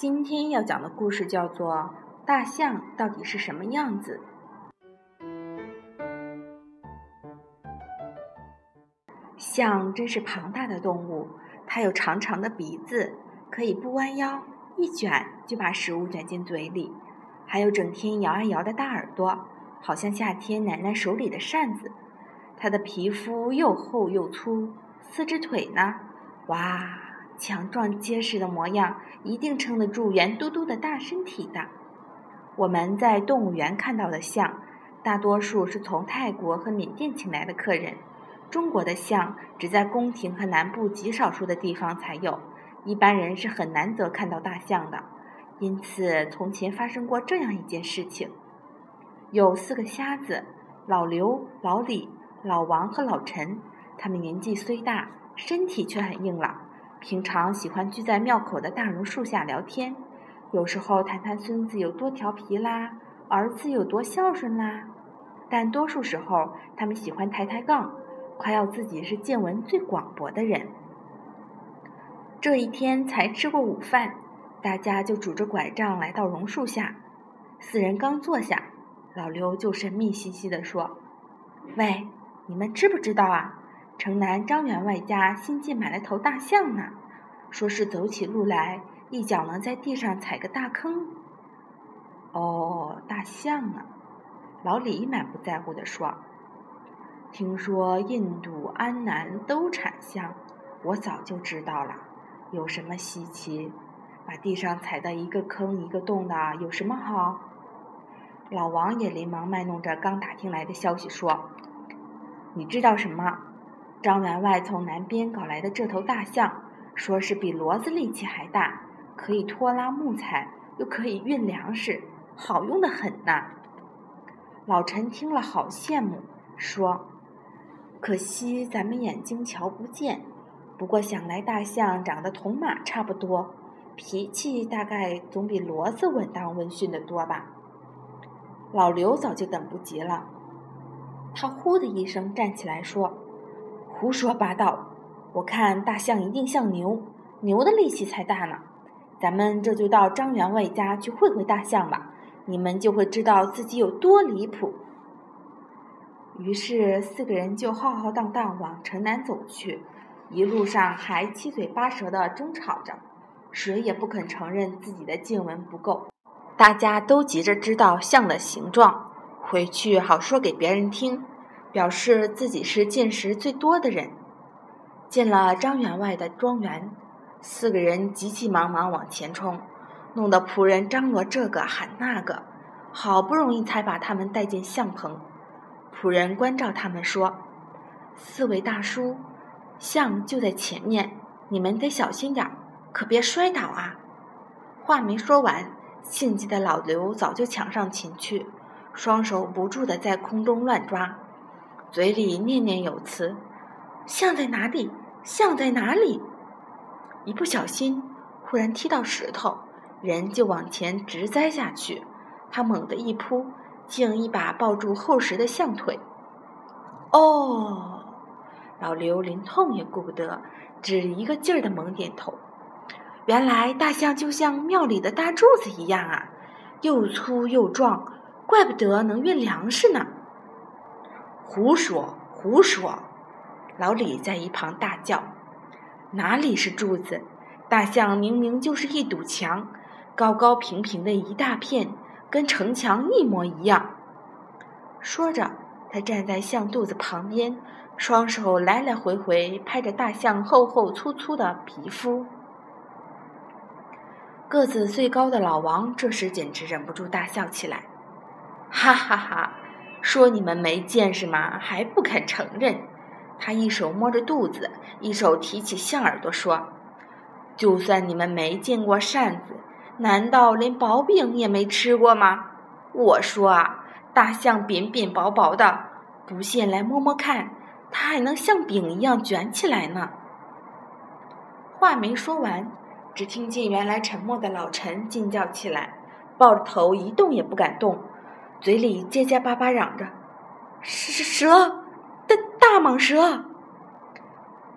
今天要讲的故事叫做《大象到底是什么样子》。象真是庞大的动物，它有长长的鼻子，可以不弯腰，一卷就把食物卷进嘴里；还有整天摇啊摇的大耳朵，好像夏天奶奶手里的扇子。它的皮肤又厚又粗，四只腿呢，哇，强壮结实的模样，一定撑得住圆嘟嘟的大身体的。我们在动物园看到的象，大多数是从泰国和缅甸请来的客人。中国的象只在宫廷和南部极少数的地方才有，一般人是很难得看到大象的。因此，从前发生过这样一件事情：有四个瞎子，老刘、老李。老王和老陈，他们年纪虽大，身体却很硬朗。平常喜欢聚在庙口的大榕树下聊天，有时候谈谈孙子有多调皮啦，儿子有多孝顺啦。但多数时候，他们喜欢抬抬杠，夸耀自己是见闻最广博的人。这一天才吃过午饭，大家就拄着拐杖来到榕树下。四人刚坐下，老刘就神秘兮兮地说：“喂。”你们知不知道啊？城南张员外家新近买了头大象呢，说是走起路来一脚能在地上踩个大坑。哦，大象啊！老李满不在乎地说：“听说印度、安南都产象，我早就知道了，有什么稀奇？把地上踩的一个坑一个洞的，有什么好？”老王也连忙卖弄着刚打听来的消息说。你知道什么？张员外从南边搞来的这头大象，说是比骡子力气还大，可以拖拉木材，又可以运粮食，好用的很呐。老陈听了好羡慕，说：“可惜咱们眼睛瞧不见。不过想来大象长得同马差不多，脾气大概总比骡子稳当温驯的多吧。”老刘早就等不及了。他呼的一声站起来说：“胡说八道！我看大象一定像牛，牛的力气才大呢。咱们这就到张员外家去会会大象吧，你们就会知道自己有多离谱。”于是四个人就浩浩荡荡往城南走去，一路上还七嘴八舌的争吵着，谁也不肯承认自己的见闻不够，大家都急着知道象的形状。回去好说给别人听，表示自己是见识最多的人。进了张员外的庄园，四个人急急忙忙往前冲，弄得仆人张罗这个喊那个，好不容易才把他们带进相棚。仆人关照他们说：“四位大叔，象就在前面，你们得小心点儿，可别摔倒啊！”话没说完，性急的老刘早就抢上前去。双手不住地在空中乱抓，嘴里念念有词：“象在哪里？象在哪里？”一不小心，忽然踢到石头，人就往前直栽下去。他猛地一扑，竟一把抱住厚实的象腿。哦，老刘连痛也顾不得，只一个劲儿地猛点头。原来大象就像庙里的大柱子一样啊，又粗又壮。怪不得能运粮食呢！胡说胡说！老李在一旁大叫：“哪里是柱子？大象明明就是一堵墙，高高平平的一大片，跟城墙一模一样。”说着，他站在象肚子旁边，双手来来回回拍着大象厚厚粗粗的皮肤。个子最高的老王这时简直忍不住大笑起来。哈哈哈！说你们没见识吗？还不肯承认。他一手摸着肚子，一手提起象耳朵说：“就算你们没见过扇子，难道连薄饼也没吃过吗？我说啊，大象扁扁薄薄的，不信来摸摸看，它还能像饼一样卷起来呢。”话没说完，只听见原来沉默的老陈惊叫起来，抱着头一动也不敢动。嘴里结结巴巴嚷着：“蛇蛇，大大蟒蛇！”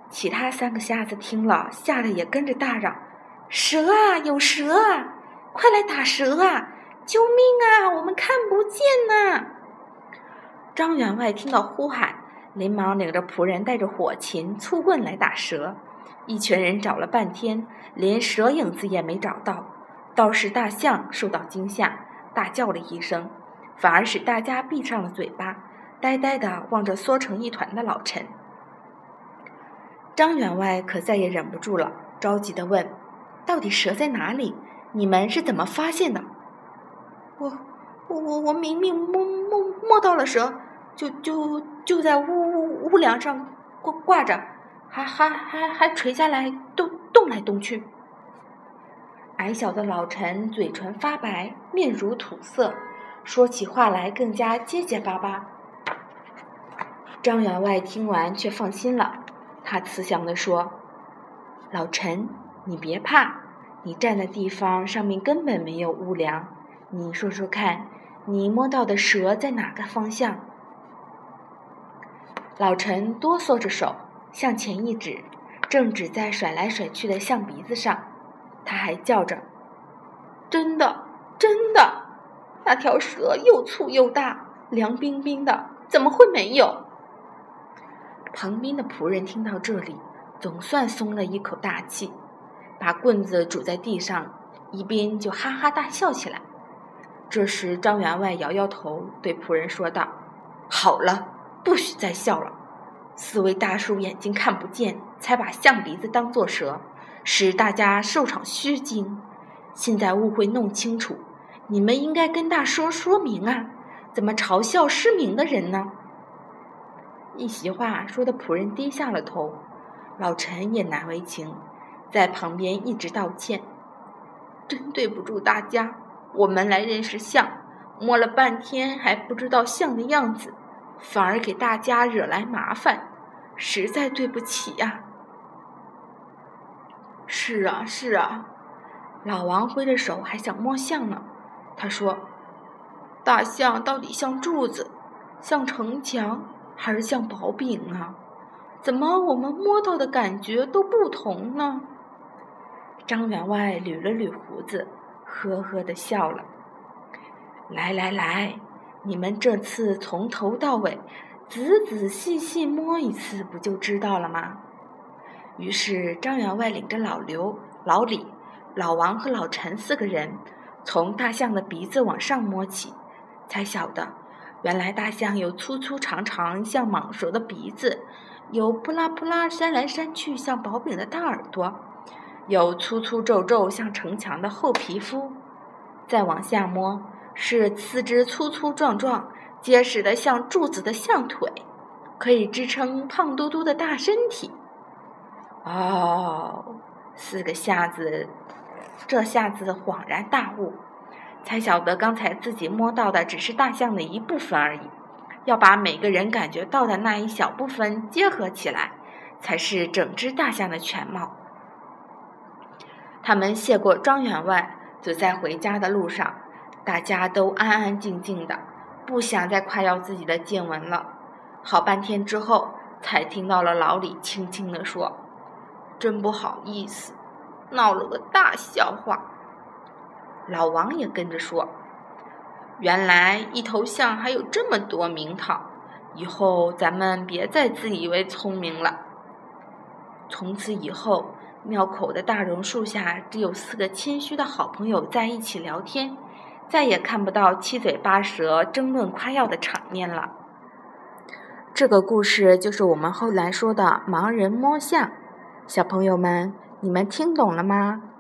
其他三个瞎子听了，吓得也跟着大嚷：“蛇啊，有蛇啊！快来打蛇啊！救命啊！我们看不见呐！”张员外听到呼喊，连忙领着仆人带着火钳、粗棍来打蛇。一群人找了半天，连蛇影子也没找到。倒是大象受到惊吓，大叫了一声，反而使大家闭上了嘴巴，呆呆地望着缩成一团的老陈。张员外可再也忍不住了，着急地问：“到底蛇在哪里？你们是怎么发现的？”“我、我、我、我明明摸摸摸到了蛇，就就就在屋屋屋梁上挂挂着，还还还还垂下来动动来动去。”矮小的老陈嘴唇发白，面如土色，说起话来更加结结巴巴。张员外听完却放心了。他慈祥地说：“老陈，你别怕，你站的地方上面根本没有屋梁。你说说看，你摸到的蛇在哪个方向？”老陈哆嗦着手向前一指，正指在甩来甩去的象鼻子上。他还叫着：“真的，真的，那条蛇又粗又大，凉冰冰的，怎么会没有？”旁边的仆人听到这里，总算松了一口大气，把棍子拄在地上，一边就哈哈大笑起来。这时，张员外摇摇头，对仆人说道：“好了，不许再笑了。四位大叔眼睛看不见，才把象鼻子当作蛇，使大家受场虚惊。现在误会弄清楚，你们应该跟大叔说明啊，怎么嘲笑失明的人呢？”一席话说的仆人低下了头，老陈也难为情，在旁边一直道歉：“真对不住大家，我们来认识象，摸了半天还不知道象的样子，反而给大家惹来麻烦，实在对不起呀。”“是啊，是啊。”老王挥着手还想摸象呢，他说：“大象到底像柱子，像城墙。”还是像薄饼啊？怎么我们摸到的感觉都不同呢？张员外捋了捋胡子，呵呵的笑了。来来来，你们这次从头到尾仔仔细细摸一次，不就知道了吗？于是张员外领着老刘、老李、老王和老陈四个人，从大象的鼻子往上摸起，才晓得。原来大象有粗粗长长像蟒蛇的鼻子，有扑啦扑啦扇来扇去像薄饼的大耳朵，有粗粗皱皱像城墙的厚皮肤。再往下摸，是四肢粗粗壮壮、结实的像柱子的象腿，可以支撑胖嘟嘟的大身体。哦，四个瞎子，这下子恍然大悟。才晓得刚才自己摸到的只是大象的一部分而已，要把每个人感觉到的那一小部分结合起来，才是整只大象的全貌。他们谢过庄员外，走在回家的路上，大家都安安静静的，不想再夸耀自己的见闻了。好半天之后，才听到了老李轻轻地说：“真不好意思，闹了个大笑话。”老王也跟着说：“原来一头象还有这么多名堂，以后咱们别再自以为聪明了。”从此以后，庙口的大榕树下只有四个谦虚的好朋友在一起聊天，再也看不到七嘴八舌争论夸耀的场面了。这个故事就是我们后来说的盲人摸象。小朋友们，你们听懂了吗？